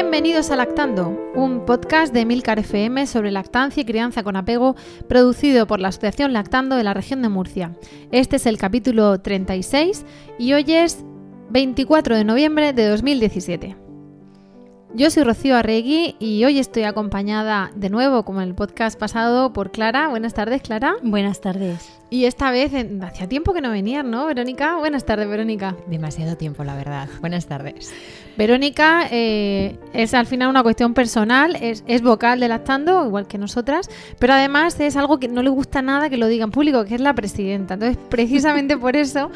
Bienvenidos a Lactando, un podcast de Milcar FM sobre lactancia y crianza con apego, producido por la Asociación Lactando de la región de Murcia. Este es el capítulo 36 y hoy es 24 de noviembre de 2017. Yo soy Rocío Arregui y hoy estoy acompañada de nuevo, como en el podcast pasado, por Clara. Buenas tardes, Clara. Buenas tardes. Y esta vez, hacía tiempo que no venías, ¿no, Verónica? Buenas tardes, Verónica. Demasiado tiempo, la verdad. Buenas tardes. Verónica eh, es al final una cuestión personal, es, vocal de Lactando, igual que nosotras, pero además es algo que no le gusta nada que lo diga en público, que es la presidenta. Entonces, precisamente por eso,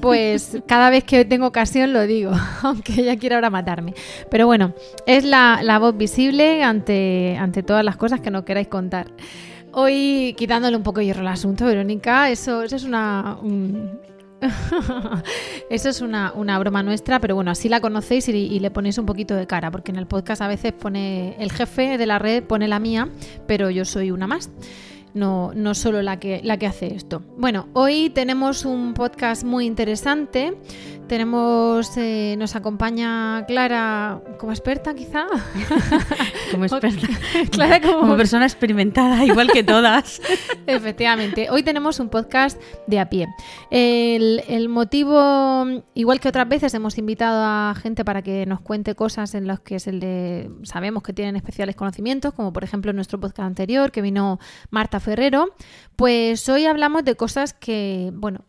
pues cada vez que tengo ocasión lo digo, aunque ella quiera ahora matarme. Pero bueno, es la, voz visible ante, ante todas las cosas que no queráis contar. Hoy, quitándole un poco hierro al asunto, Verónica, eso, es una... eso es una, broma nuestra, pero bueno, así la conocéis y, le ponéis un poquito de cara, porque en el podcast a veces pone el jefe de la red, pone la mía, pero yo soy una más. No, no solo la que, la que hace esto. Bueno, hoy tenemos un podcast muy interesante. Tenemos, eh, nos acompaña Clara como experta, quizá. como experta. Clara como... persona experimentada, igual que todas. Efectivamente. Hoy tenemos un podcast de a pie. El, motivo, igual que otras veces, hemos invitado a gente para que nos cuente cosas en las que es el de, sabemos que tienen especiales conocimientos, como por ejemplo en nuestro podcast anterior, que vino Marta Ferrero. Pues hoy hablamos de cosas que, bueno,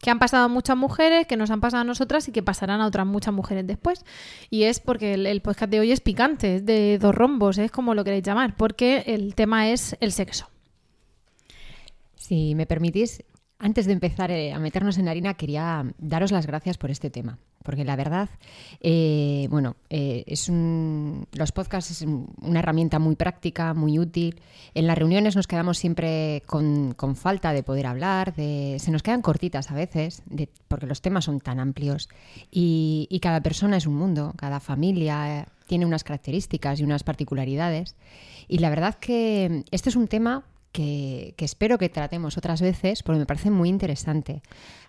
que han pasado a muchas mujeres, que nos han pasado a nosotras y que pasarán a otras muchas mujeres después. Y es porque el, podcast de hoy es picante, es de dos rombos, es como lo queréis llamar, porque el tema es el sexo. Si me permitís, antes de empezar eh, a meternos en harina, quería daros las gracias por este tema, porque la verdad, eh, bueno, eh, es un, los podcasts es una herramienta muy práctica, muy útil. En las reuniones nos quedamos siempre con, falta de poder hablar, de, se nos quedan cortitas a veces, porque los temas son tan amplios y, y cada persona es un mundo, cada familia tiene unas características y unas particularidades. Y la verdad que este es un tema que, espero que tratemos otras veces porque me parece muy interesante.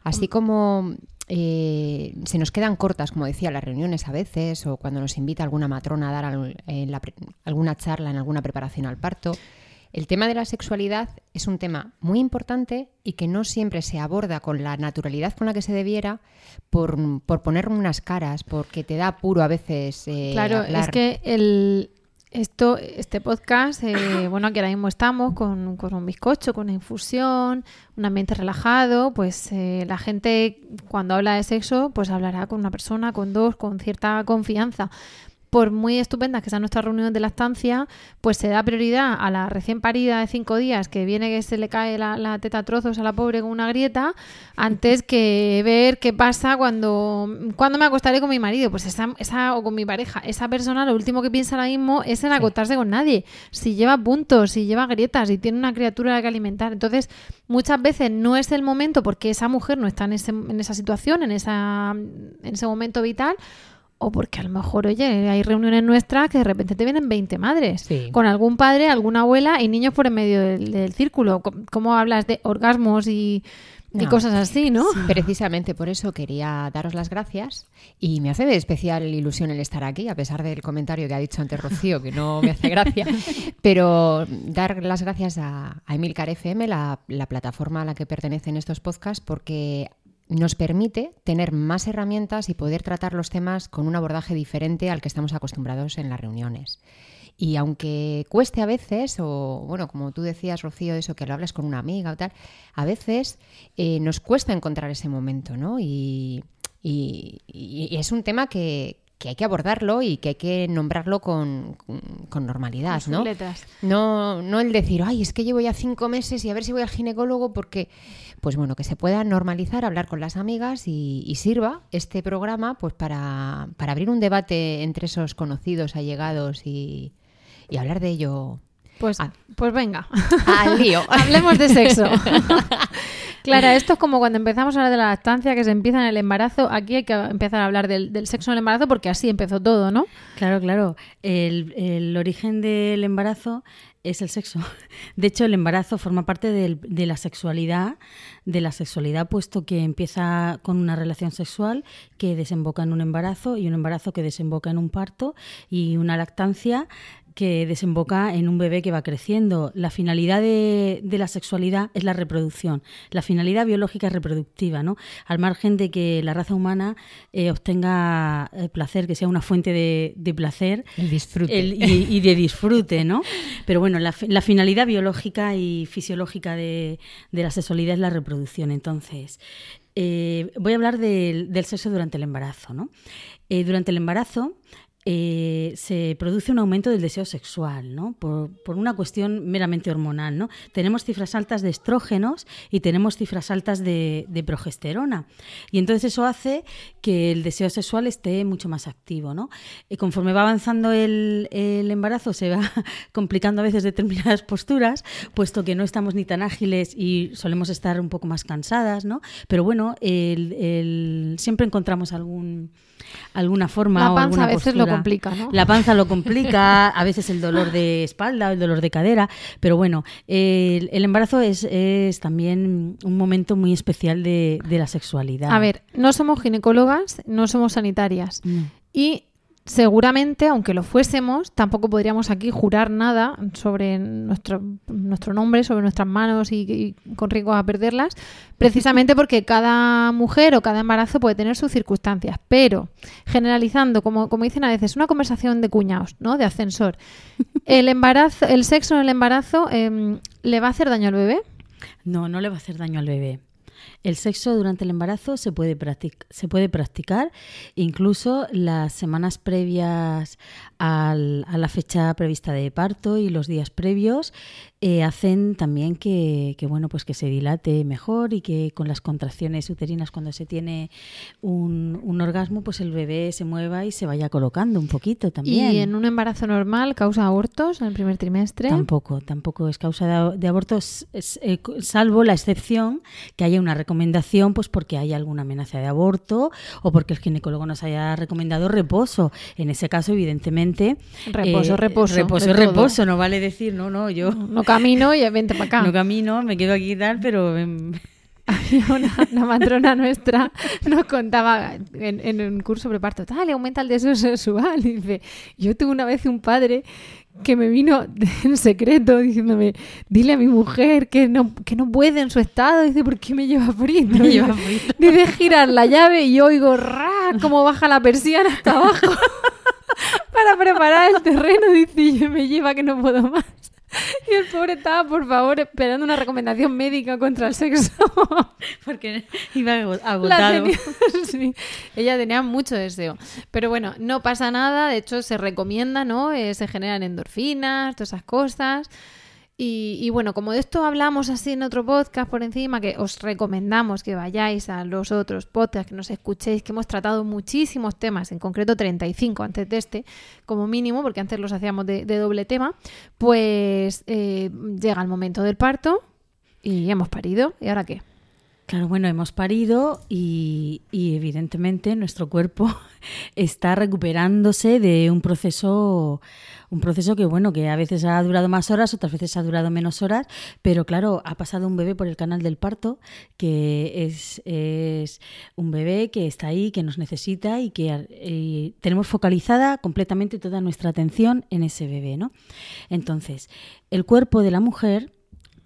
Así como eh, se nos quedan cortas, como decía, las reuniones a veces o cuando nos invita alguna matrona a dar alguna charla en alguna preparación al parto. El tema de la sexualidad es un tema muy importante y que no siempre se aborda con la naturalidad con la que se debiera por, poner unas caras, porque te da apuro a veces. Eh, claro, es que el, esto, este podcast, eh, bueno, aquí ahora mismo estamos con, con, un bizcocho, con una infusión, un ambiente relajado, pues eh, la gente cuando habla de sexo, pues hablará con una persona, con dos, con cierta confianza por muy estupendas que sean nuestras reuniones de lactancia, pues se da prioridad a la recién parida de cinco días que viene que se le cae la, teta a trozos a la pobre con una grieta, antes que ver qué pasa cuando, cuando me acostaré con mi marido. Pues esa, esa, o con mi pareja, esa persona lo último que piensa ahora mismo es en acostarse con nadie. Si lleva puntos, si lleva grietas, si tiene una criatura que alimentar. Entonces, muchas veces no es el momento porque esa mujer no está en, ese, en esa situación, en, esa, en ese momento vital o porque a lo mejor, oye, hay reuniones nuestras que de repente te vienen 20 madres, con algún padre, alguna abuela y niños por en medio del, círculo. ¿Cómo hablas de orgasmos y, cosas así, no? Precisamente por eso quería daros las gracias y me hace de especial ilusión el estar aquí, a pesar del comentario que ha dicho antes Rocío, que no me hace gracia, pero dar las gracias a, a Emilcar FM, la, la plataforma a la que pertenecen estos podcasts, porque nos permite tener más herramientas y poder tratar los temas con un abordaje diferente al que estamos acostumbrados en las reuniones. Y aunque cueste a veces, o bueno, como tú decías, Rocío, eso que lo hablas con una amiga o tal, a veces eh, nos cuesta encontrar ese momento, ¿no? Y, es un tema que, que hay que abordarlo y que hay que nombrarlo con, con normalidad, ¿no? Letras. ¿no? No el decir, ay, es que llevo ya cinco meses y a ver si voy al ginecólogo porque, pues bueno, que se pueda normalizar, hablar con las amigas y, sirva este programa pues para, para, abrir un debate entre esos conocidos, allegados y, y hablar de ello. Pues, pues venga, al lío. Hablemos de sexo. Clara, esto es como cuando empezamos a hablar de la lactancia, que se empieza en el embarazo. Aquí hay que empezar a hablar del, sexo en el embarazo porque así empezó todo, ¿no? Claro, claro. El, origen del embarazo es el sexo. De hecho, el embarazo forma parte de la sexualidad, de la sexualidad, puesto que empieza con una relación sexual que desemboca en un embarazo y un embarazo que desemboca en un parto y una lactancia que desemboca en un bebé que va creciendo. La finalidad de, la sexualidad es la reproducción. La finalidad biológica es reproductiva, ¿no? Al margen de que la raza humana eh, obtenga el placer, que sea una fuente de, placer. El disfrute. y, de disfrute, ¿no? Pero bueno, la, finalidad biológica y fisiológica de, la sexualidad es la reproducción. Entonces, eh, voy a hablar del, sexo durante el embarazo, ¿no? Eh, durante el embarazo eh, se produce un aumento del deseo sexual, ¿no? Por, una cuestión meramente hormonal, ¿no? Tenemos cifras altas de estrógenos y tenemos cifras altas de, progesterona. Y entonces eso hace que el deseo sexual esté mucho más activo, ¿no? Y conforme va avanzando el, embarazo se va complicando a veces determinadas posturas, puesto que no estamos ni tan ágiles y solemos estar un poco más cansadas, ¿no? Pero bueno, siempre encontramos algún alguna forma la panza o alguna a veces lo complica, ¿no? La panza lo complica, a veces el dolor de espalda el dolor de cadera, pero bueno, el, embarazo es, es, también un momento muy especial de, de, la sexualidad. A ver, no somos ginecólogas, no somos sanitarias. Y seguramente, aunque lo fuésemos, tampoco podríamos aquí jurar nada sobre nuestro, nuestro nombre, sobre nuestras manos y, con riesgo a perderlas, precisamente porque cada mujer o cada embarazo puede tener sus circunstancias. Pero, generalizando, como, como dicen a veces, una conversación de cuñados, ¿no? De ascensor. ¿El embarazo, el sexo en el embarazo em, le va a hacer daño al bebé? No, no le va a hacer daño al bebé. El sexo durante el embarazo se puede, se puede practicar incluso las semanas previas a la fecha prevista de parto y los días previos eh, hacen también que, bueno pues que se dilate mejor y que con las contracciones uterinas cuando se tiene un, un, orgasmo pues el bebé se mueva y se vaya colocando un poquito también. ¿Y en un embarazo normal causa abortos en el primer trimestre? Tampoco, tampoco es causa de, abortos, eh, salvo la excepción que haya una recomendación pues porque hay alguna amenaza de aborto o porque el ginecólogo nos haya recomendado reposo. En ese caso, evidentemente... Reposo, eh, reposo. Reposo, reposo, no vale decir, no, no, yo... No, camino y vente para acá. No camino, me quedo aquí y tal, pero... una, matrona nuestra nos contaba en, un curso preparto, tal, aumenta el deseo sexual. Y dice, yo tuve una vez un padre que me vino en secreto diciéndome, dile a mi mujer que no, que no puede en su estado. Dice, ¿por qué me lleva frito? Me lleva frito. Dice, girar la llave y oigo, ra, cómo baja la persiana hasta abajo. Para preparar el terreno, dice, y me lleva que no puedo más. Y el pobre estaba, por favor, esperando una recomendación médica contra el sexo. Porque iba agotado. Ella tenía mucho deseo. Pero bueno, no pasa nada. De hecho, se recomienda, ¿no? Eh, se generan endorfinas, todas esas cosas. Y, bueno, como de esto hablamos así en otro podcast por encima, que os recomendamos que vayáis a los otros podcasts, que nos escuchéis, que hemos tratado muchísimos temas, en concreto 35 antes de este, como mínimo, porque antes los hacíamos de, doble tema, pues eh, llega el momento del parto y hemos parido. ¿Y ahora qué? Claro, bueno, hemos parido y, evidentemente nuestro cuerpo está recuperándose de un proceso un proceso que, bueno, que a veces ha durado más horas, otras veces ha durado menos horas, pero claro, ha pasado un bebé por el canal del parto, que es, es un bebé que está ahí, que nos necesita y que tenemos focalizada completamente toda nuestra atención en ese bebé, ¿no? Entonces, el cuerpo de la mujer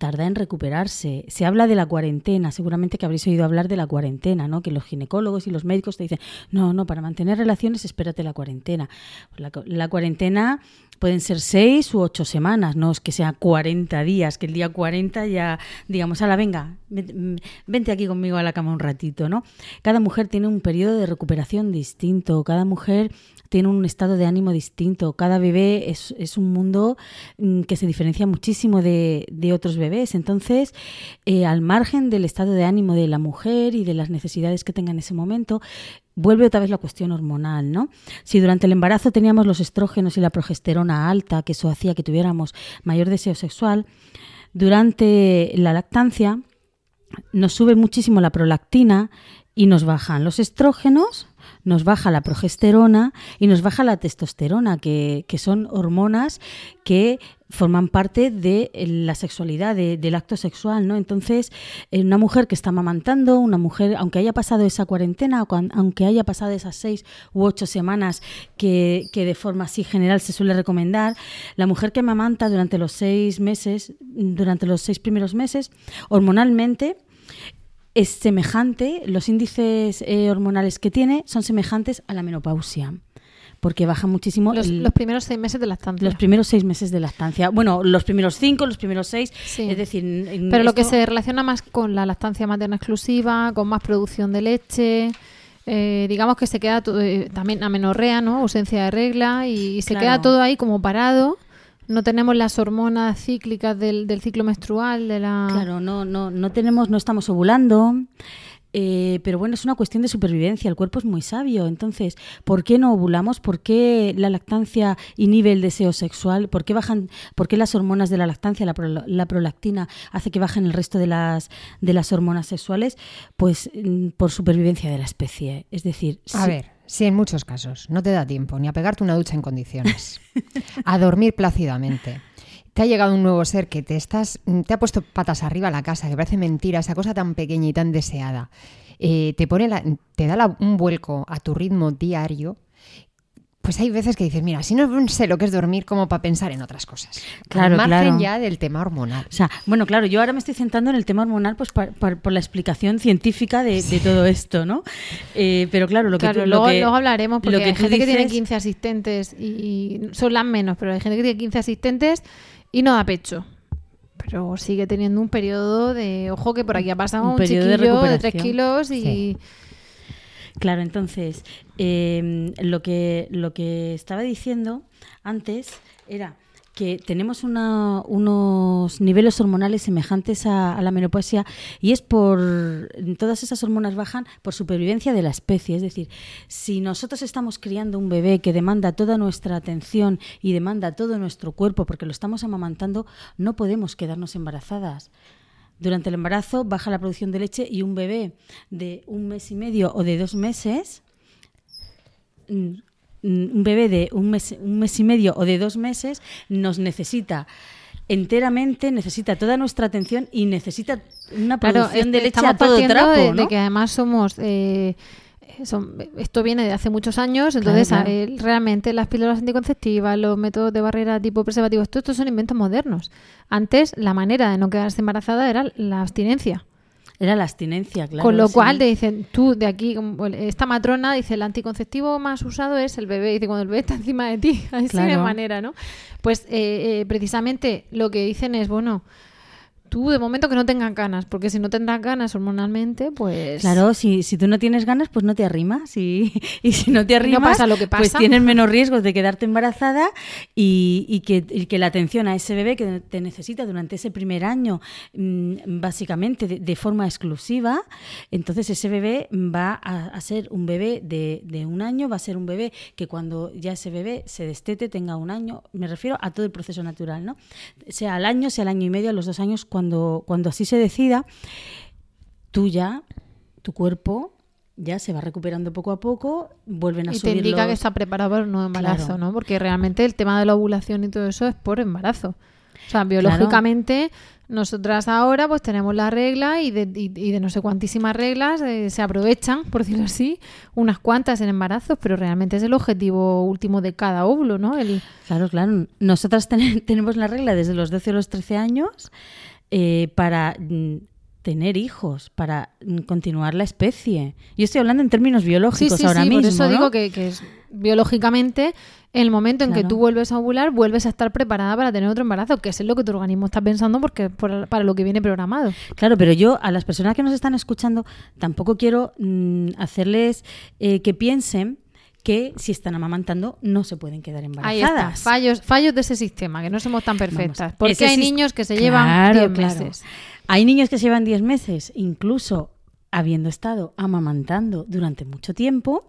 tarda en recuperarse. Se habla de la cuarentena, seguramente que habréis oído hablar de la cuarentena, ¿no? Que los ginecólogos y los médicos te dicen, no, no, para mantener relaciones espérate la cuarentena. La, la cuarentena pueden ser seis u ocho semanas, no es que sea 40 días, que el día 40 ya, digamos, la venga, vente aquí conmigo a la cama un ratito, ¿no? Cada mujer tiene un periodo de recuperación distinto, cada mujer tiene un estado de ánimo distinto. Cada bebé es, es un mundo mm, que se diferencia muchísimo de, de otros bebés. Entonces, eh, al margen del estado de ánimo de la mujer y de las necesidades que tenga en ese momento, vuelve otra vez la cuestión hormonal, ¿no? Si durante el embarazo teníamos los estrógenos y la progesterona alta, que eso hacía que tuviéramos mayor deseo sexual, durante la lactancia nos sube muchísimo la prolactina y nos bajan los estrógenos nos baja la progesterona y nos baja la testosterona, que, son hormonas que forman parte de eh, la sexualidad, del acto sexual, ¿no? Entonces, una mujer que está amamantando, una mujer, aunque haya pasado esa cuarentena, aunque haya pasado esas seis u ocho semanas que, que de forma así general se suele recomendar, la mujer que amamanta durante los seis meses, durante los seis primeros meses, hormonalmente, es semejante, los índices eh, hormonales que tiene son semejantes a la menopausia porque baja muchísimo. Los, los, primeros seis meses de lactancia. Los primeros seis meses de lactancia. Bueno, los primeros cinco, los primeros seis. Es decir. Pero lo que se relaciona más con la lactancia materna exclusiva, con más producción de leche. Eh, digamos que se queda eh, también amenorrea, ¿no? Ausencia de regla y, se queda todo ahí como parado no tenemos las hormonas cíclicas del, del, ciclo menstrual, de la... Claro, no, no, no tenemos, no estamos ovulando. Eh, pero bueno, es una cuestión de supervivencia, el cuerpo es muy sabio, entonces, ¿por qué no ovulamos? ¿Por qué la lactancia inhibe el deseo sexual? ¿Por qué bajan, por qué las hormonas de la lactancia, la, prolactina, hace que bajen el resto de las, de las hormonas sexuales? Pues mm, por supervivencia de la especie. Es decir, a ver, Sí, en muchos casos. No te da tiempo ni a pegarte una ducha en condiciones. a dormir plácidamente. Te ha llegado un nuevo ser que te estás, te ha puesto patas arriba a la casa, que parece mentira, esa cosa tan pequeña y tan deseada. Eh, te pone te da un vuelco a tu ritmo diario pues hay veces que dices, mira, si no sé lo que es dormir, como para pensar en otras cosas. Claro, Al margen ya del tema hormonal. O sea, bueno, claro, yo ahora me estoy centrando en el tema hormonal pues por, la explicación científica de, todo esto, ¿no? Eh, pero claro, lo que, claro, luego, luego, hablaremos porque hay gente que tiene 15 asistentes y, son las menos, pero hay gente que tiene 15 asistentes y no da pecho pero sigue teniendo un periodo de ojo que por aquí ha pasado un, chiquillo de, de 3 kilos y Claro, entonces, em, lo, que, lo que estaba diciendo antes era que tenemos unos niveles hormonales semejantes a, la menopausia y es por todas esas hormonas bajan por supervivencia de la especie. Es decir, si nosotros estamos criando un bebé que demanda toda nuestra atención y demanda todo nuestro cuerpo porque lo estamos amamantando, no podemos quedarnos embarazadas durante el embarazo baja la producción de leche y un bebé de un mes y medio o de dos meses, mm, un bebé de un mes, un mes y medio o de dos meses nos necesita enteramente, necesita toda nuestra atención y necesita una producción de leche a todo trapo. De, que además somos eh, esto viene de hace muchos años, entonces realmente las píldoras anticonceptivas, los métodos de barrera tipo preservativo, todo estos son inventos modernos. Antes la manera de no quedarse embarazada era la abstinencia. Era la abstinencia, claro. Con lo cual te dicen, tú de aquí, esta matrona dice, el anticonceptivo más usado es el bebé. Dice, cuando el bebé está encima de ti, así de manera, ¿no? Pues eh, eh, precisamente lo que dicen es, bueno, tú de momento que no tengan ganas, porque si no tendrás ganas hormonalmente, pues... Claro, si, si tú no tienes ganas, pues no te arrimas. Y, y si no te arrimas, pasa lo que pues tienes menos riesgos de quedarte embarazada y, y, que, que, la atención a ese bebé que te necesita durante ese primer año, mm, básicamente de, forma exclusiva, entonces ese bebé va a, ser un bebé de, de un año, va a ser un bebé que cuando ya ese bebé se destete, tenga un año, me refiero a todo el proceso natural, ¿no? Sea al año, sea al año y medio, a los dos años, cuando cuando, así se decida, tú ya, tu cuerpo ya se va recuperando poco a poco, vuelven a y subir. te indica que está preparado para un nuevo embarazo, ¿no? Porque realmente el tema de la ovulación y todo eso es por embarazo. O sea, biológicamente, nosotras ahora pues tenemos la regla y de, de no sé cuantísimas reglas eh, se aprovechan, por decirlo así, unas cuantas en embarazos, pero realmente es el objetivo último de cada óvulo, ¿no? El... Claro, claro. Nosotras tenemos la regla desde los 12 o los 13 años eh, para mm, tener hijos para mm, continuar la especie. Yo estoy hablando en términos biológicos sí, sí, ahora sí, mismo. Por eso ¿no? digo que, que es, biológicamente, el momento en que tú vuelves a ovular, vuelves a estar preparada para tener otro embarazo, que es lo que tu organismo está pensando porque por- para lo que viene programado. Claro, pero yo a las personas que nos están escuchando tampoco quiero mm, hacerles eh, que piensen que si están amamantando no se pueden quedar Ahí está, embarazadas. fallos, fallos de ese sistema, que no somos tan perfectas. porque hay niños que se llevan Claro, 10 claro. meses. Hay niños que se llevan 10 meses, incluso habiendo estado amamantando durante mucho tiempo,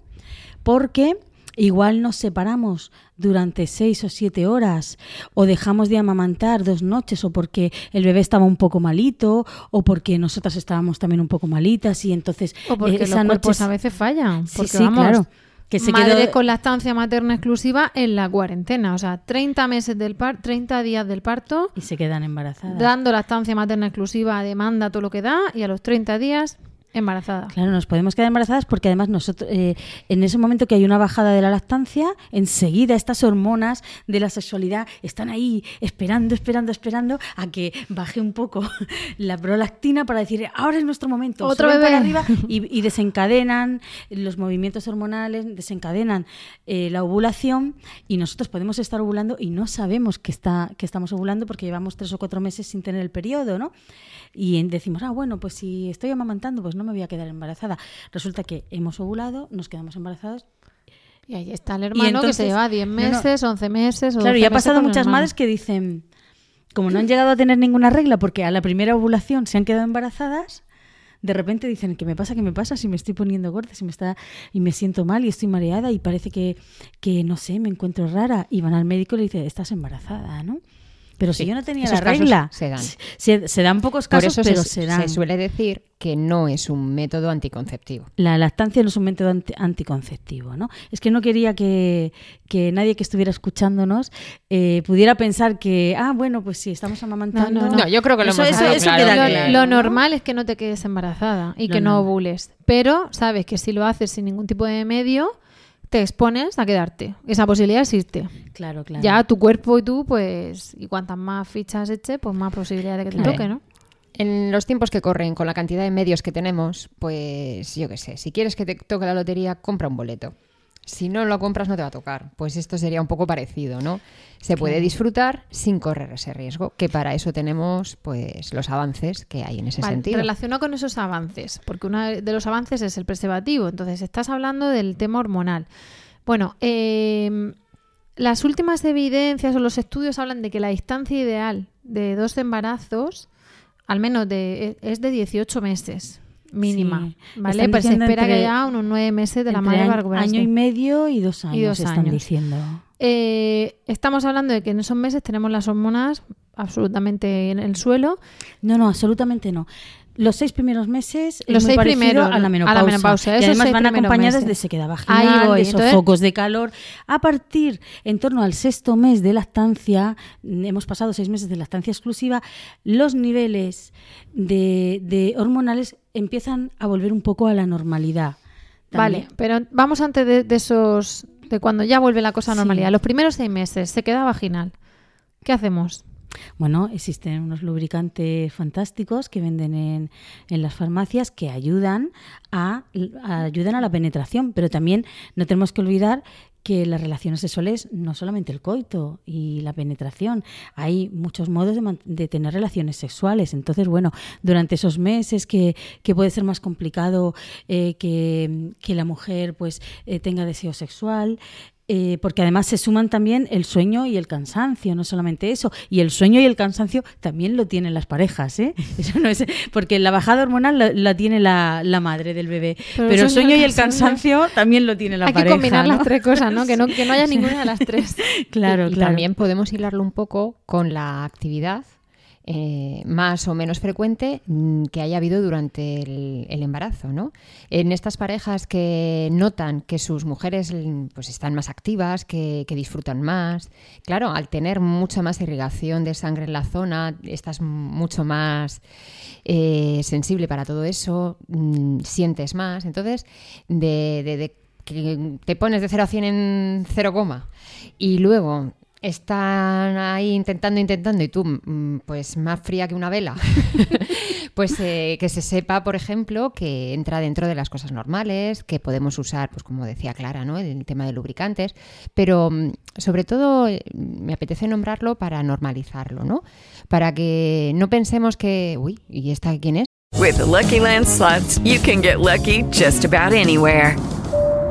porque igual nos separamos durante 6 o 7 horas, o dejamos de amamantar dos noches, o porque el bebé estaba un poco malito, o porque nosotras estábamos también un poco malitas, y entonces O porque eh, esa los cuerpos noche- a veces fallan. Sí, Porque sí, vamos, claro. Que se madres quedó- con lactancia materna exclusiva en la cuarentena. O sea, 30 meses del par 30 días del parto, y se quedan embarazadas. dando lactancia materna exclusiva, demanda todo lo que da, y a los 30 días, embarazada. Claro, nos podemos quedar embarazadas porque además nosotros, eh, en ese momento que hay una bajada de la lactancia, enseguida estas hormonas de la sexualidad están ahí esperando, esperando, esperando a que baje un poco la prolactina para decir, ahora es nuestro momento. Otro Suben para bebé. arriba y, y desencadenan los movimientos hormonales, desencadenan eh, la ovulación y nosotros podemos estar ovulando y no sabemos que, está, que estamos ovulando porque llevamos tres o cuatro meses sin tener el periodo, ¿no? Y decimos, ah, bueno, pues si estoy amamantando, pues no me voy a quedar embarazada. Resulta que hemos ovulado, nos quedamos embarazados. Y ahí está el hermano que entonces- se lleva 10 no, no. meses, 11 meses. O Claro, 12 y ha meses pasado muchas madres que dicen, como no han llegado a tener ninguna regla porque a la primera ovulación se han quedado embarazadas, de repente dicen, ¿qué me pasa? ¿Qué me pasa? Si me estoy poniendo gorda, si me está y me siento mal y estoy mareada y parece que, que no sé, me encuentro rara. Y van al médico y le dicen, estás embarazada, ¿no? Pero si Sí, yo no tenía esos la regla. se dan. Se, se dan pocos Por casos, eso pero se, se, dan. se suele decir que no es un método anticonceptivo. La lactancia no es un método anti- anticonceptivo, ¿no? Es que no quería que, que nadie que estuviera escuchándonos eh, pudiera pensar que, ah, bueno, pues sí, estamos amamantando. No, no, no. No, yo creo que lo Eso- hemos eso- dejado eso claro. queda Lo, claro, lo ¿no? normal es que no te quedes embarazada y Lo que no normal. ovules. Pero sabes que si lo haces sin ningún tipo de medio, te expones a quedarte. Esa posibilidad existe. Claro, claro. Ya tu cuerpo y tú, pues, y cuantas más fichas eche, pues más posibilidad de que te Claro. toque, ¿no? En los tiempos que corren, con la cantidad de medios que tenemos, pues yo qué sé, si quieres que te toque la lotería, compra un boleto. Si no lo compras, no te va a tocar. Pues esto sería un poco parecido, ¿no? Se puede disfrutar sin correr ese riesgo, que para eso tenemos pues los avances que hay en ese Vale, sentido. relacionado con esos avances, porque uno de los avances es el preservativo, entonces estás hablando del tema hormonal. Bueno, eh, las últimas evidencias o los estudios hablan de que la distancia ideal de dos embarazos, al menos de, es de 18 meses mínima, Sí. ¿vale? Están Pues se espera que haya unos nueve meses de la madre recuperarse. año y medio y dos años, dos están años. diciendo. Eh, estamos hablando de que en esos meses tenemos las hormonas absolutamente en el suelo. No, no, absolutamente no. Los seis primeros meses es Los muy seis primeros, a la a la menopausa. y además van acompañadas meses. de sequedad vaginal, voy, de esos entonces- focos de calor. A partir, en torno al sexto mes de lactancia, mm, hemos pasado seis meses de lactancia exclusiva, los niveles de, de hormonales empiezan a volver un poco a la normalidad. Vale, pero vamos antes de, de esos, de cuando ya vuelve la cosa a Sí. normalidad. Los primeros seis meses, se queda vaginal. ¿Qué hacemos? Bueno, existen unos lubricantes fantásticos que venden en, en las farmacias que ayudan a, ayudan a la penetración, pero también no tenemos que olvidar que las relaciones sexuales no solamente el coito y la penetración, hay muchos modos de tener relaciones sexuales. Entonces, bueno, durante esos meses que, que puede ser más complicado eh, que, que la mujer pues eh, tenga deseo sexual, eh, porque además se suman también el sueño y el cansancio, no solamente eso. Y el sueño y el cansancio también lo tienen las parejas, ¿eh? Eso no es, porque la bajada hormonal la, la tiene la, la madre del bebé. Pero Pero, el sueño y el y el cansancio también lo tiene la Hay pareja. que combinar ¿no? las tres cosas, ¿no? Que, ¿no? que no haya ninguna de las tres. Claro, y claro. también podemos hilarlo un poco con la actividad eh, más o menos frecuente mm, que haya habido durante el, embarazo, ¿no? En estas parejas que notan que sus mujeres mm, pues están más activas, que, que disfrutan más, claro, al tener mucha más irrigación de sangre en la zona, estás mucho más eh, sensible para todo eso, mm, sientes más, entonces te pones de 0 a 100 en 0, coma y luego están ahí intentando, intentando y tú, mm, pues más fría que una vela, pues eh, que se sepa, por ejemplo, que entra dentro de las cosas normales, que podemos usar, pues como decía Clara, ¿no? El tema de lubricantes, pero mm, sobre todo eh, me apetece nombrarlo para normalizarlo, ¿no? Para que no pensemos que, uy, ¿y esta quién es? With the Lucky Land slots, you can get lucky just about anywhere.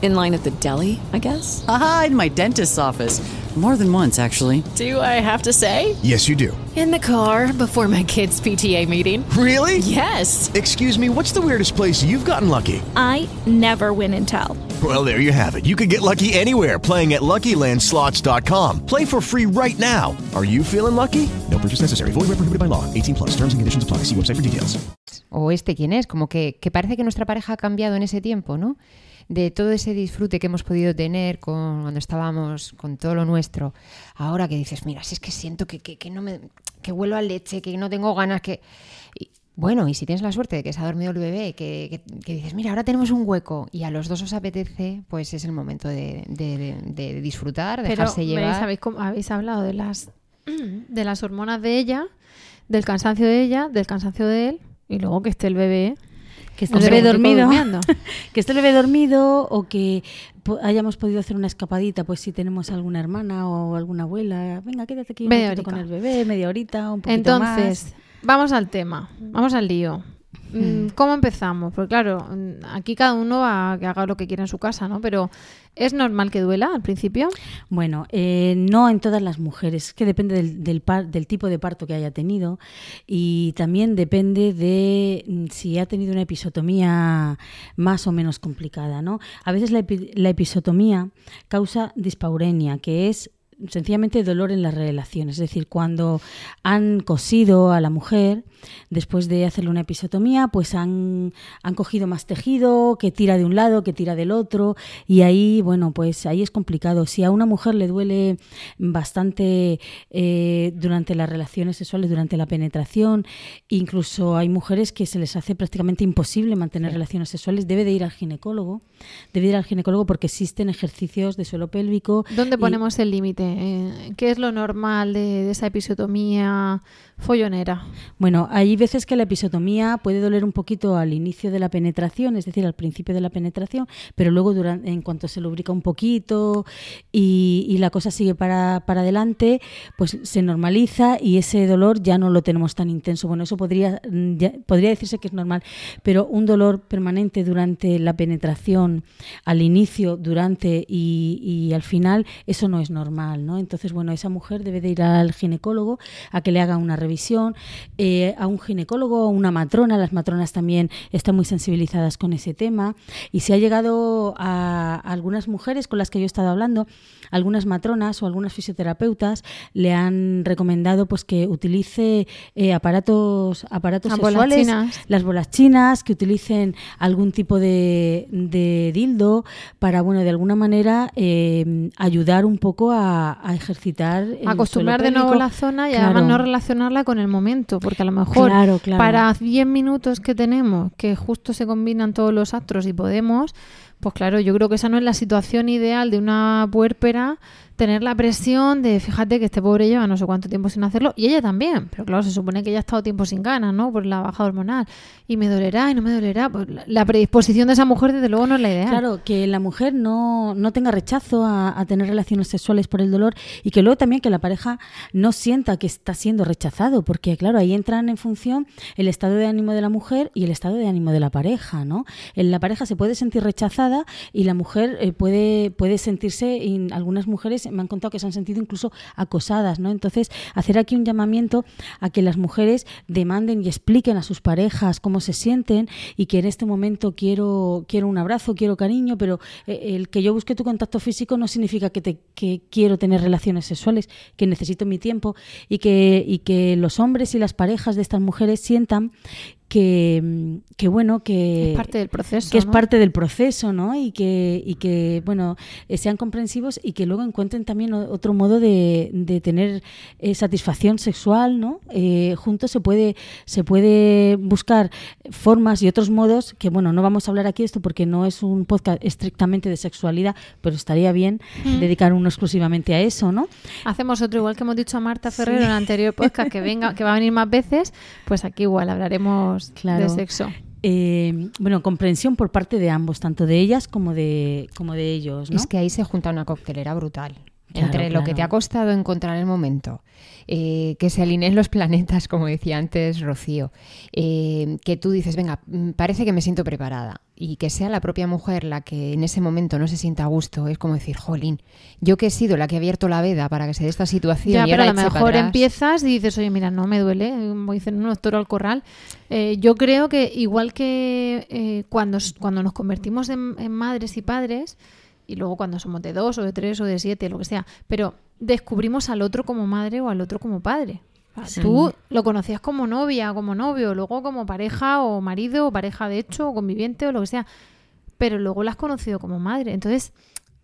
In line at the deli, I guess? Aha, in my dentist's office. More than once, actually. Do I have to say? Yes, you do. In the car before my kids' PTA meeting. Really? Yes. Excuse me, what's the weirdest place you've gotten lucky? I never win and tell. Well, there you have it. You can get lucky anywhere playing at LuckyLandSlots.com. Play for free right now. Are you feeling lucky? No purchase necessary. Void where prohibited by law. 18 plus. Terms and conditions apply. See website for details. O este quién es, como que, que parece que nuestra pareja ha cambiado en ese tiempo, ¿no? De todo ese disfrute que hemos podido tener con, cuando estábamos con todo lo nuestro, ahora que dices, mira, si es que siento que, que, que no me, que huelo a leche, que no tengo ganas, que... Y, bueno, y si tienes la suerte de que se ha dormido el bebé, que, que, dices, mira, ahora tenemos un hueco y a los dos os apetece, pues es el momento de, de, de disfrutar, de dejarse llevar. ¿habéis, habéis hablado de las, de las hormonas de ella, del cansancio de ella, del cansancio de él, y luego que esté el bebé que esté bebé dormido, que esté el bebé dormido o que hayamos podido hacer una escapadita, pues si tenemos alguna hermana o alguna abuela, venga, quédate aquí un con el bebé, media horita, un poquito Entonces, vamos al tema, vamos al lío. Mm, ¿Cómo empezamos? Porque claro, mm, aquí cada uno va a que haga lo que quiera en su casa, ¿no? Pero ¿es normal que duela al principio? Bueno, eh, no en todas las mujeres, es que depende del, del, par, del, tipo de parto que haya tenido y también depende de mm, si ha tenido una episotomía más o menos complicada, ¿no? A veces la, epi la episotomía causa dispaurenia, que es sencillamente dolor en las relaciones. Es decir, cuando han cosido a la mujer, después de hacerle una episotomía, pues han, han cogido más tejido que tira de un lado, que tira del otro, y ahí, bueno, pues ahí es complicado. Si a una mujer le duele bastante eh, durante las relaciones sexuales, durante la penetración, incluso hay mujeres que se les hace prácticamente imposible mantener sí. relaciones sexuales, debe de ir al ginecólogo, debe ir al ginecólogo porque existen ejercicios de suelo pélvico. ¿Dónde y, ponemos el límite? Eh, ¿Qué es lo normal de, esa episiotomía follonera? Bueno, hay veces que la episiotomía puede doler un poquito al inicio de la penetración, es decir, al principio de la penetración, pero luego durante, en cuanto se lubrica un poquito y, la cosa sigue para, adelante, pues se normaliza y ese dolor ya no lo tenemos tan intenso. Bueno, eso podría, ya, podría decirse que es normal, pero un dolor permanente durante la penetración, al inicio, durante y al final, eso no es normal, ¿no? Entonces, bueno, esa mujer debe de ir al ginecólogo a que le haga una revisión, eh, a un ginecólogo o una matrona, las matronas también están muy sensibilizadas con ese tema, y se ha llegado a, a algunas mujeres con las que yo he estado hablando, algunas matronas o algunas fisioterapeutas le han recomendado pues que utilice eh, aparatos aparatos las sexuales, bolas las bolas chinas, que utilicen algún tipo de, de dildo para bueno de alguna manera eh, ayudar un poco a, a ejercitar acostumbrar de nuevo la zona y claro. además no relacionarla con el momento, porque a lo mejor claro, claro. para 10 minutos que tenemos, que justo se combinan todos los astros y podemos, pues claro, yo creo que esa no es la situación ideal de una puérpera tener la presión de, fíjate que este pobre lleva no sé cuánto tiempo sin hacerlo, y ella también, pero claro, se supone que ella ha estado tiempo sin ganas, ¿no? Por la baja hormonal, y me dolerá y no me dolerá, pues la predisposición de esa mujer desde luego no es la ideal. Claro, que la mujer no, no tenga rechazo a, tener relaciones sexuales por el dolor y que luego también que la pareja no sienta que está siendo rechazado, porque claro, ahí entran en función el estado de ánimo de la mujer y el estado de ánimo de la pareja, ¿no? En la pareja se puede sentir rechazada y la mujer eh, puede, puede sentirse, y algunas mujeres me han contado que se han sentido incluso acosadas, ¿no? Entonces, hacer aquí un llamamiento a que las mujeres demanden y expliquen a sus parejas cómo se sienten y que en este momento quiero, quiero un abrazo, quiero cariño, pero eh, el que yo busque tu contacto físico no significa que, te, que quiero tener relaciones sexuales, que necesito mi tiempo y que, y que los hombres y las parejas de estas mujeres sientan que, que, bueno que es parte del proceso que es ¿no? parte del proceso no y que y que bueno eh, sean comprensivos y que luego encuentren también otro modo de, de tener eh, satisfacción sexual no Eh, juntos se puede se puede buscar formas y otros modos que bueno no vamos a hablar aquí de esto porque no es un podcast estrictamente de sexualidad pero estaría bien Mm. dedicar uno exclusivamente a eso no Hacemos otro, igual que hemos dicho a Marta Ferrero en el anterior podcast, que venga, que va a venir más veces, pues aquí igual hablaremos Claro. de sexo. Eh, bueno comprensión por parte de ambos tanto de ellas como de como de ellos ¿no? Es que ahí se junta una coctelera brutal. Claro, Entre lo que te ha costado encontrar el momento, eh, que se alineen los planetas, como decía antes Rocío, eh, que tú dices, venga, mm, parece que me siento preparada, y que sea la propia mujer la que en ese momento no se sienta a gusto, es como decir, jolín, yo que he sido la que ha abierto la veda para que se dé esta situación Ya, y pero ahora a lo mejor atrás". empiezas y dices, oye, mira, no me duele, como dicen unos toro al corral. Eh, yo creo que igual que eh, cuando, cuando nos convertimos en, en madres y padres, y luego cuando somos de dos o de tres o de siete, lo que sea, pero descubrimos al otro como madre o al otro como padre. Sí. Tú lo conocías como novia, como novio, luego como pareja o marido o pareja de hecho o conviviente o lo que sea, pero luego lo has conocido como madre. Entonces,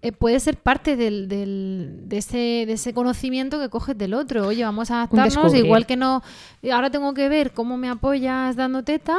eh, puede ser parte del, del- de, ese, de ese conocimiento que coges del otro. Oye, vamos a adaptarnos, igual que no. Ahora tengo que ver cómo me apoyas dando teta,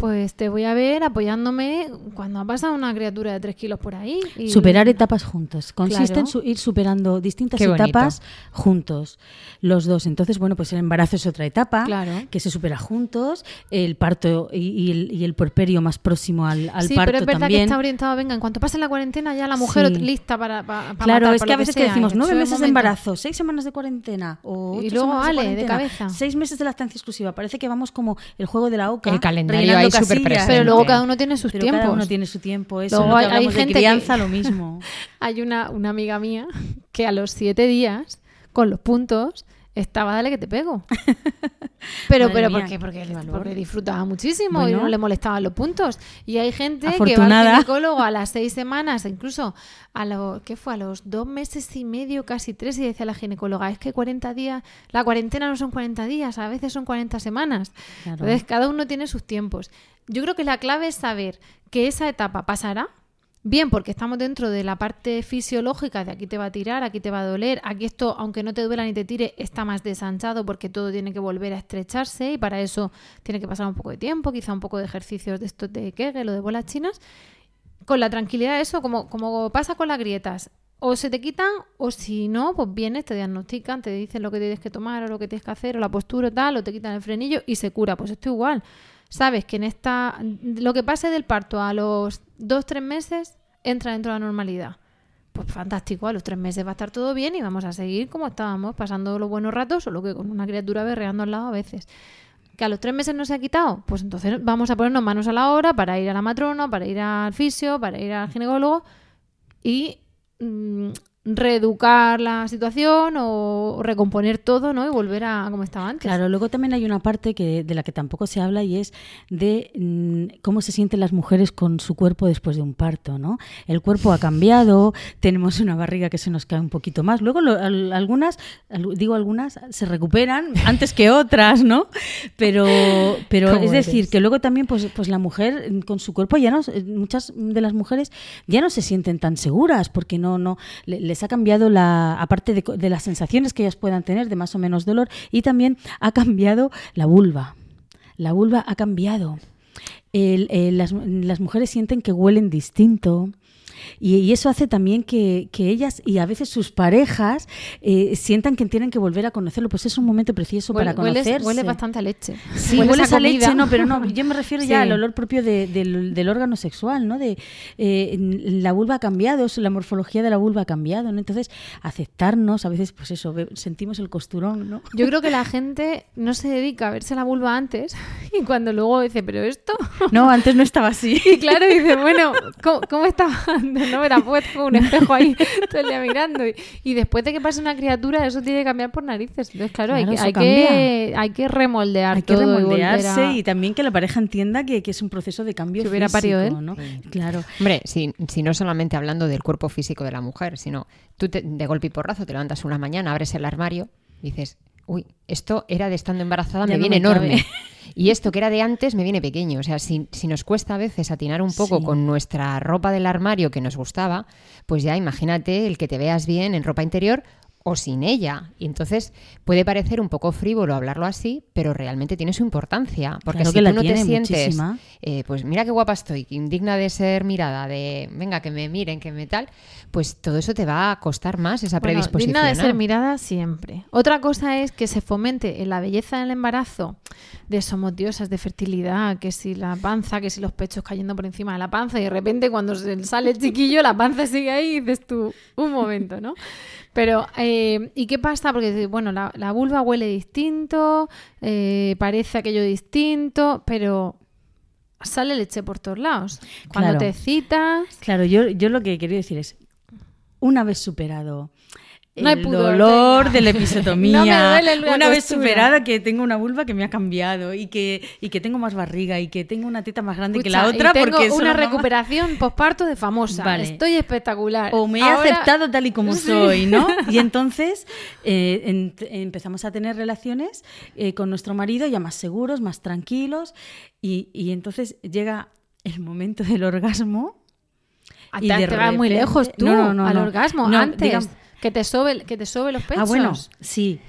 pues te voy a ver apoyándome cuando ha pasado una criatura de tres kilos por ahí. y- Superar etapas juntos. Consiste Claro. en su- ir superando distintas etapas juntos, los dos. Entonces, bueno, pues el embarazo es otra etapa Claro. que se supera juntos, el parto y, y el, y el puerperio más próximo al, al sí, parto pero es verdad también. que está orientado, venga, en cuanto pase la cuarentena ya la mujer Sí. lista para, para, para Claro, matar, es que a veces que sea, decimos nueve eso es meses de embarazo, seis semanas de cuarentena o Y ocho luego, semanas de ale, de cuarentena, cabeza. seis meses de lactancia exclusiva. Parece que vamos como el juego de la oca. El calendario ahí súper casillas. presente. Pero luego cada uno tiene sus Pero tiempos. cada uno tiene su tiempo. Eso Luego es lo que hay- de gente que- crianza, lo mismo. Hay una, una amiga mía que a los siete días, con los puntos, estaba dale que te pego. Pero, Madre pero mía, ¿por qué? Porque, qué porque disfrutaba muchísimo y no le molestaban los puntos. Y hay gente que va Afortunada. al ginecólogo a las seis semanas, incluso a los, ¿qué fue? A los dos meses y medio, casi tres, y decía la ginecóloga, es que 40 días, la cuarentena no son 40 días, a veces son 40 semanas. Claro. Entonces, cada uno tiene sus tiempos. Yo creo que la clave es saber que esa etapa pasará, Bien, porque estamos dentro de la parte fisiológica de aquí te va a tirar, aquí te va a doler, aquí esto, aunque no te duela ni te tire, está más desanchado porque todo tiene que volver a estrecharse y para eso tiene que pasar un poco de tiempo, quizá un poco de ejercicios de estos de Kegel o de bolas chinas. Con la tranquilidad de eso, como, como pasa con las grietas, o se te quitan o si no, pues vienes, te diagnostican, te dicen lo que tienes que tomar o lo que tienes que hacer o la postura o tal, o te quitan el frenillo y se cura. Pues esto igual. Sabes que en esta, lo que pase del parto a los dos, tres meses, entra dentro de la normalidad. Pues fantástico, a los tres meses va a estar todo bien y vamos a seguir como estábamos, pasando los buenos ratos, solo que con una criatura berreando al lado a veces. Que a los tres meses no se ha quitado, pues entonces vamos a ponernos manos a la obra para ir a la matrona, para ir al fisio, para ir al ginecólogo y mm, reeducar la situación o recomponer todo, ¿no? Y volver a como estaba antes. Claro, luego también hay una parte que, de la que tampoco se habla y es de mm, cómo se sienten las mujeres con su cuerpo después de un parto, ¿no? El cuerpo ha cambiado, tenemos una barriga que se nos cae un poquito más. Luego lo- al- algunas, al- digo algunas, se recuperan antes que otras, ¿no? Pero, pero ¿Cómo es decir, que luego también pues, pues la mujer mm, con su cuerpo ya no, muchas de las mujeres ya no se sienten tan seguras porque no, no, le- les ha cambiado la, aparte de, de las sensaciones que ellas puedan tener de más o menos dolor, y también ha cambiado la vulva. La vulva ha cambiado. El- las, las mujeres sienten que huelen distinto. Y, y eso hace también que, que ellas y a veces sus parejas eh, sientan que tienen que volver a conocerlo. Pues es un momento precioso para Huele- conocerse. Huele bastante a leche. Sí, hueles a a, leche, no, pero no, yo me refiero ya Sí. al olor propio de- del, del órgano sexual, ¿no? De eh, la vulva ha cambiado, la morfología de la vulva ha cambiado, ¿no? Entonces, aceptarnos, a veces, pues eso, sentimos el costurón, ¿no? Yo creo que la gente no se dedica a verse la vulva antes y cuando luego dice, pero esto... No, antes no estaba así. Y claro, dice, bueno, ¿cómo, cómo estaba antes? No era puesto un espejo ahí todo el día mirando. Y, y después de que pase una criatura, eso tiene que cambiar por narices. Entonces, claro, hay, Claro, que, hay, que, hay que remoldear Hay que todo remoldearse a- y también que la pareja entienda que, que es un proceso de cambio Que hubiera parido físico, él. ¿no? Claro. Hombre, si, si no solamente hablando del cuerpo físico de la mujer, sino tú te- de golpe y porrazo te levantas una mañana, abres el armario y dices, uy, esto era de estando embarazada, Ya me no viene me cabe". enorme. Y esto que era de antes me viene pequeño. O sea, si, si nos cuesta a veces atinar un poco Sí. con nuestra ropa del armario que nos gustaba, pues ya imagínate el que te veas bien en ropa interior o sin ella. Y entonces puede parecer un poco frívolo hablarlo así, pero realmente tiene su importancia. Porque Claro si que tú no te sientes, eh, pues mira qué guapa estoy, indigna de ser mirada, de venga, que me miren, que me tal, pues todo eso te va a costar más esa Bueno, predisposición. digna de ¿no? ser mirada siempre. Otra cosa es que se fomente en la belleza del embarazo, de somos diosas de fertilidad, que si la panza, que si los pechos cayendo por encima de la panza, y de repente cuando sale el chiquillo, la panza sigue ahí y dices tú, un momento, ¿no? Pero, eh, ¿y qué pasa? Porque, bueno, la, la vulva huele distinto, eh, parece aquello distinto, pero sale leche por todos lados. Cuando Claro. te citas... Claro, yo, yo lo que quería decir es, una vez superado No el pudor, dolor de la episiotomía, No una vez superado que tengo una vulva que me ha cambiado y que, y que tengo más barriga y que tengo una teta más grande que la otra y tengo porque una recuperación posparto de famosa. Vale. Estoy espectacular. O me he Ahora- aceptado tal y como Sí. soy, ¿no? Y entonces eh, en- empezamos a tener relaciones eh, con nuestro marido ya más seguros, más tranquilos y, y entonces llega el momento del orgasmo. Ah, y te, de te vas muy lejos tú No, no, no, al orgasmo. Antes, digamos- que te sobe, que te sobe los pechos. Ah, bueno, sí.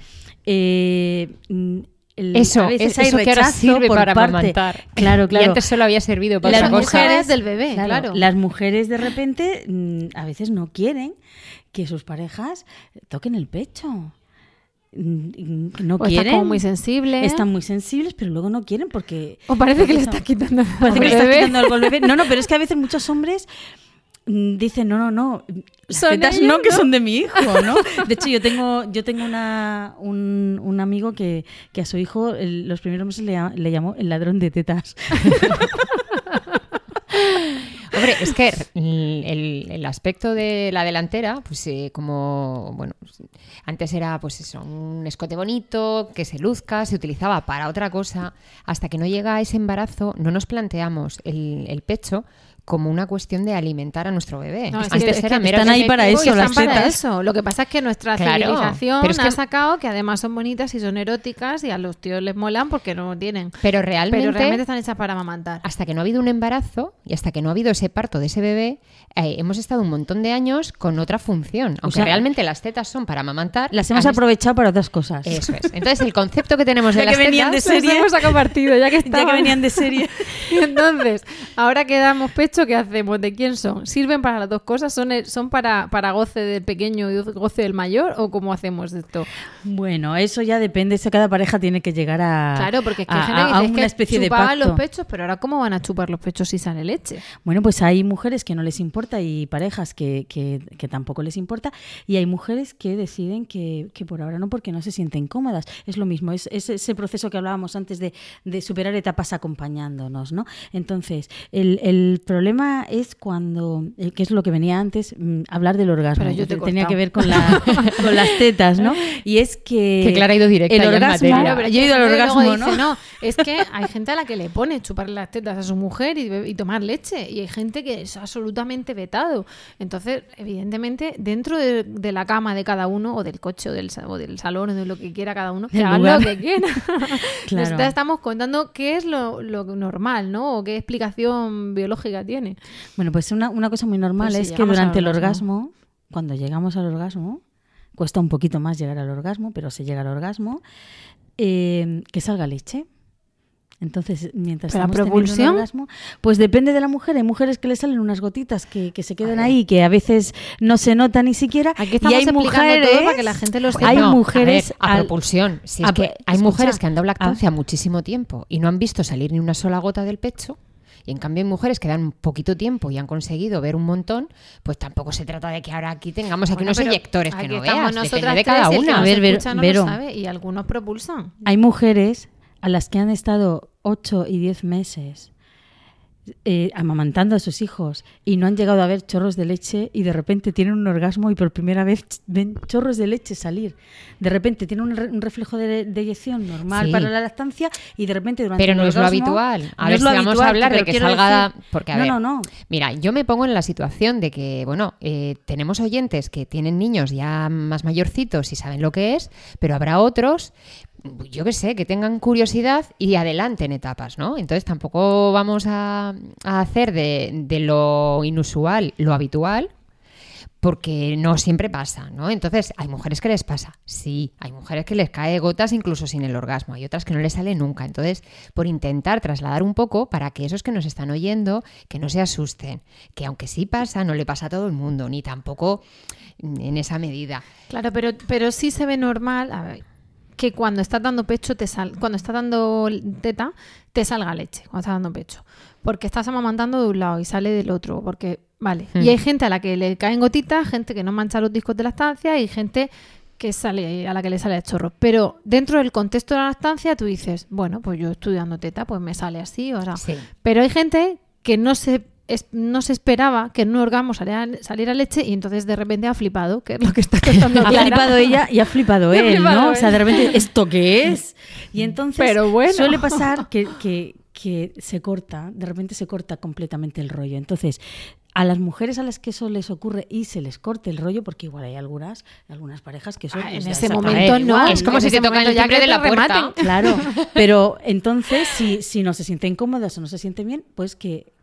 Eh, mm, el- Eso, a veces hay eso que ahora sirve para parte- amamantar. Claro, claro. Y antes solo había servido para Las mujeres del bebé, claro. Las mujeres de repente mm, a veces no quieren que sus parejas toquen el pecho. Mm, No O están quieren. como muy sensibles. Están muy sensibles, pero luego no quieren porque. O parece que le estás quitando Parece que le estás bebé. quitando algo al bebé. No, no, pero es que a veces muchos hombres dicen, no, no, no, las Son tetas ellos, no, que son de mi hijo, ¿no? De hecho, yo tengo, yo tengo una, un, un amigo que, que a su hijo el- los primeros meses le, le llamó el ladrón de tetas. Hombre, es que el, el- aspecto de la delantera, pues eh, como, bueno, antes era pues eso, un escote bonito, que se luzca, se utilizaba para otra cosa, hasta que no llega ese embarazo, no nos planteamos el, el pecho como una cuestión de alimentar a nuestro bebé. No, es que- antes es era que mero están ahí para eso, las Están para tetas. eso. Lo que pasa es que nuestra Claro, civilización pero es que- ha sacado que además son bonitas y son eróticas y a los tíos les molan porque no tienen. Pero realmente, Pero realmente están hechas para amamantar. hasta que no ha habido un embarazo y hasta que no ha habido ese parto de ese bebé, eh, hemos estado un montón de años con otra función. Aunque sea, realmente las tetas son para amamantar. Las hemos aprovechado para otras cosas. Eso es. Entonces, el concepto que tenemos de Ya las que venían de tetas- serie. Las hemos sacado partido, ya que Ya que estaban. venían de serie. Y entonces, ahora que damos pecho, ¿qué hacemos? ¿De quién son? ¿Sirven para las dos cosas? ¿Son, son para, para goce del pequeño y goce del mayor? ¿O cómo hacemos esto? Bueno, eso ya depende. Eso cada pareja tiene que llegar a, Claro, porque es que a, gente a es una que especie de chupaban pacto. los pechos, pero ahora ¿cómo van a chupar los pechos si sale leche? Bueno, pues hay mujeres que no les importa y parejas que, que- que tampoco les importa. Y hay mujeres que deciden que, que por ahora no, porque no se sienten cómodas. Es lo mismo, es, es ese proceso que hablábamos antes de, de superar etapas acompañándonos, ¿no? Entonces, el, el problema es cuando, eh, que es lo que venía antes, mm, hablar del orgasmo. Pero yo te Tenía que ver con, la, con las tetas, ¿no? Y es que... Que Clara ha ido directa el ya en orgasmo, materia. pero yo he ido al orgasmo, ¿no? dice, no, es que hay gente a la que le pone chupar las tetas a su mujer y, y tomar leche. Y hay gente que es absolutamente vetado. Entonces, evidentemente, dentro de, de la cama de cada uno, o del coche, o del, o del salón, o de lo que quiera cada uno, que lugar. lo que quieran. Claro. Nosotras estamos contando qué es lo, lo normal, ¿no? O qué explicación biológica tiene. Bueno, pues una, una cosa muy normal Pues es que durante el orgasmo. cuando llegamos al orgasmo, cuesta un poquito más llegar al orgasmo, pero se llega al orgasmo, eh, que salga leche. Entonces, mientras ¿Pero estamos teniendo un propulsión? orgasmo, pues depende de la mujer. Hay mujeres que le salen unas gotitas que, que se quedan ahí, que a veces no se nota ni siquiera. Aquí estamos y hay explicando mujeres, todo para que la gente lo sepa. hay No, a mujeres ver, a, al- propulsión. Si es a- que hay escucha, mujeres que han dado a- lactancia muchísimo tiempo y no han visto salir ni una sola gota del pecho. Y en cambio hay mujeres que dan poquito tiempo y han conseguido ver un montón, pues tampoco se trata de que ahora aquí tengamos aquí Bueno, unos pero eyectores que no veas, depende de cada una. A ver, Ver- escucha no Vero. lo sabe, y algunos propulsan. Hay mujeres a las que han estado 8 y 10 meses eh, amamantando a sus hijos y no han llegado a ver chorros de leche y de repente tienen un orgasmo y por primera vez ven chorros de leche salir. De repente tienen un, re- un reflejo de, de eyección normal Sí. para la lactancia y de repente durante Pero el no es lo habitual. A no ver si vamos a hablar de que salga. decir- porque, a no, ver, no, no. Mira, yo me pongo en la situación de que, bueno, eh, tenemos oyentes que tienen niños ya más mayorcitos y saben lo que es, pero habrá otros, yo qué sé, que tengan curiosidad y adelanten etapas, ¿no? Entonces tampoco vamos a, hacer de, lo inusual lo habitual. Porque no siempre pasa, ¿no? Entonces, ¿hay mujeres que les pasa? Sí, hay mujeres que les cae gotas incluso sin el orgasmo, hay otras que no les sale nunca. Entonces, por intentar trasladar un poco para que esos que nos están oyendo, que no se asusten, que aunque sí pasa, no le pasa a todo el mundo, ni tampoco en esa medida. Claro, pero, pero sí se ve normal que cuando estás dando pecho, te sal, cuando estás dando teta, te salga leche cuando estás dando pecho. Porque estás amamantando de un lado y sale del otro. Porque, vale. Hmm. Y hay gente a la que le caen gotitas, gente que no mancha los discos de la estancia y gente que sale a la que le sale a chorro. Pero dentro del contexto de la lactancia tú dices, bueno, pues yo estoy dando teta, pues me sale así, o sea. Sí. Pero hay gente que no se es- no se esperaba que en un orgasmo saliera, saliera leche y entonces de repente ha flipado, que es lo que está contando Ha Clara. flipado ella y ha flipado él, flipado ¿no? él. O sea, de repente, ¿esto qué es? Y entonces Pero bueno. suele pasar que, que- que se corta, de repente se corta completamente el rollo. Entonces, a las mujeres a las que eso les ocurre y se les corte el rollo, porque igual hay algunas, algunas parejas que son... Ah, en ese momento no. igual, Es como En si te tocan el timbre de la puerta. rematen. Claro, pero entonces si, si no se sienten cómodas o no se sienten bien, pues que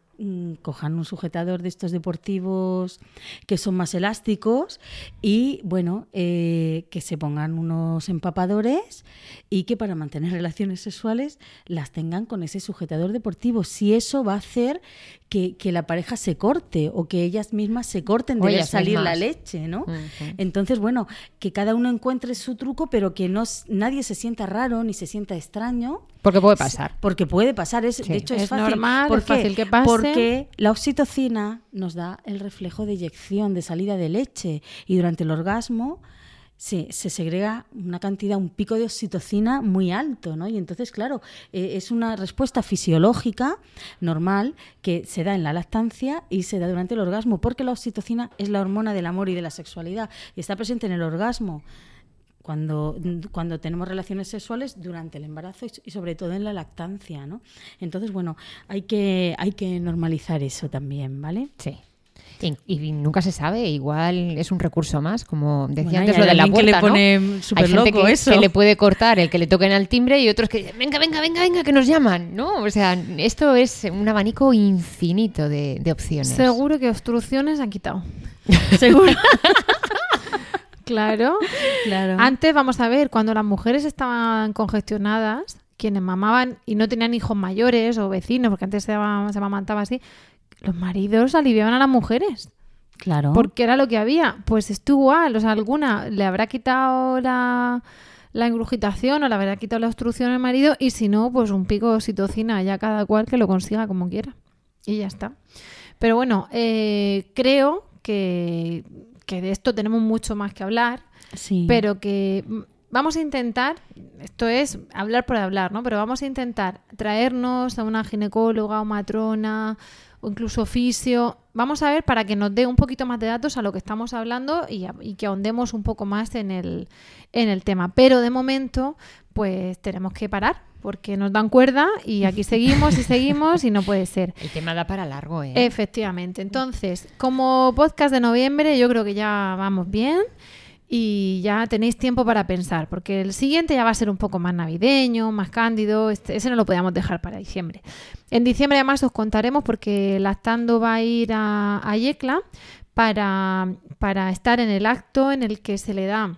cojan un sujetador de estos deportivos que son más elásticos y bueno, eh, que se pongan unos empapadores y que para mantener relaciones sexuales las tengan con ese sujetador deportivo. Si eso va a hacer que, que la pareja se corte o que ellas mismas se corten de salir la leche, ¿no? Entonces, bueno, que cada uno encuentre su truco, pero que no nadie se sienta raro ni se sienta extraño. Porque puede pasar. Porque puede pasar, es, Sí. de hecho es, Es fácil. normal, ¿Por es fácil que pase. Porque la oxitocina nos da el reflejo de eyección, de salida de leche, y durante el orgasmo se, se segrega una cantidad, un pico de oxitocina muy alto, ¿no? Y entonces, claro, eh, es una respuesta fisiológica normal que se da en la lactancia y se da durante el orgasmo, porque la oxitocina es la hormona del amor y de la sexualidad y está presente en el orgasmo cuando, cuando tenemos relaciones sexuales durante el embarazo y, y sobre todo en la lactancia, ¿no? Entonces, bueno, hay que, hay que normalizar eso también, ¿vale? Sí. Y, y nunca se sabe, igual es un recurso más, como decía Bueno, antes lo de la alguien que le puerta, ¿no? pone Hay gente loco que, eso. que le puede cortar el que le toquen al timbre y otros que dicen, venga, venga, venga, venga, que nos llaman, ¿no? O sea, esto es un abanico infinito de, de opciones. Seguro que obstrucciones han quitado. Seguro. Claro. claro. Antes, vamos a ver, cuando las mujeres estaban congestionadas, quienes mamaban y no tenían hijos mayores o vecinos, porque antes se, ama- se amamantaba así, los maridos aliviaban a las mujeres. claro. Porque era lo que había. Pues esto igual, o sea, alguna le habrá quitado la, la ingurgitación o le habrá quitado la obstrucción al marido y si no, pues un pico de oxitocina, ya cada cual que lo consiga como quiera. Y ya está. Pero bueno, eh, creo que, que de esto tenemos mucho más que hablar, sí. pero que vamos a intentar, esto es hablar por hablar, ¿no? Pero vamos a intentar traernos a una ginecóloga o matrona o incluso fisio, vamos a ver para que nos dé un poquito más de datos a lo que estamos hablando y, a- y que ahondemos un poco más en el, en el tema. Pero de momento, pues tenemos que parar porque nos dan cuerda y aquí seguimos y seguimos y no puede ser. El tema da para largo, ¿eh? Efectivamente. Entonces, como podcast de noviembre, yo creo que ya vamos bien y ya tenéis tiempo para pensar, porque el siguiente ya va a ser un poco más navideño, más cándido, este- ese no lo podíamos dejar para diciembre. En diciembre además os contaremos porque Lactando va a ir a, a Yecla para, para estar en el acto en el que se le da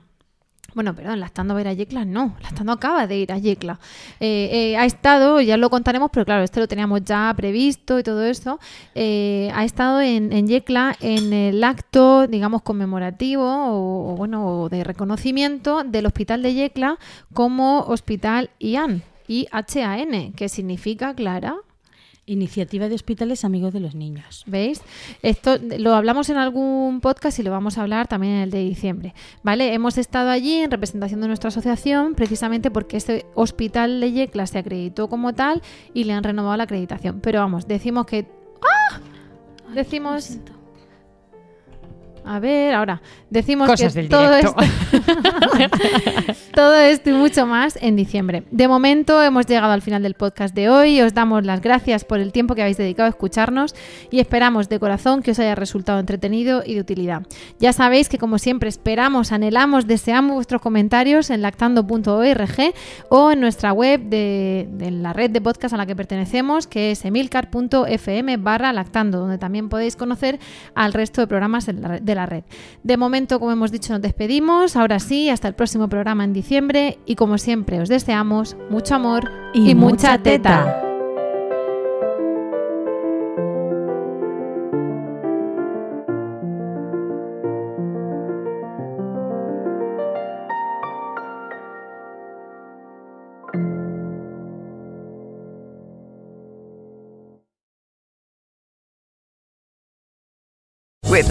Bueno, perdón, Lactando va a ir a Yecla, no, Lactando acaba de ir a Yecla. Eh, eh, ha estado, ya lo contaremos, pero claro, este lo teníamos ya previsto y todo eso. eh, ha estado en, en Yecla en el acto, digamos, conmemorativo o, o, bueno, de reconocimiento del Hospital de Yecla como Hospital IAN, I-H-A-N, que significa, Clara. Iniciativa de Hospitales Amigos de los Niños. ¿Veis? Esto lo hablamos en algún podcast y lo vamos a hablar también en el de diciembre. ¿Vale? Hemos estado allí en representación de nuestra asociación precisamente porque este hospital de Yecla se acreditó como tal y le han renovado la acreditación. Pero vamos, decimos que. ¡Ah! Decimos. A ver, ahora. Decimos Cosas que del todo directo. esto, todo esto y mucho más en diciembre. De momento hemos llegado al final del podcast de hoy. Os damos las gracias por el tiempo que habéis dedicado a escucharnos y esperamos de corazón que os haya resultado entretenido y de utilidad. Ya sabéis que como siempre esperamos, anhelamos, deseamos vuestros comentarios en lactando.org o en nuestra web de, de la red de podcast a la que pertenecemos, que es emilcar.fm barra lactando, donde también podéis conocer al resto de programas en la red- de la red. De momento, como hemos dicho, nos despedimos. Ahora sí, hasta el próximo programa en diciembre y como siempre os deseamos mucho amor y, Y mucha teta.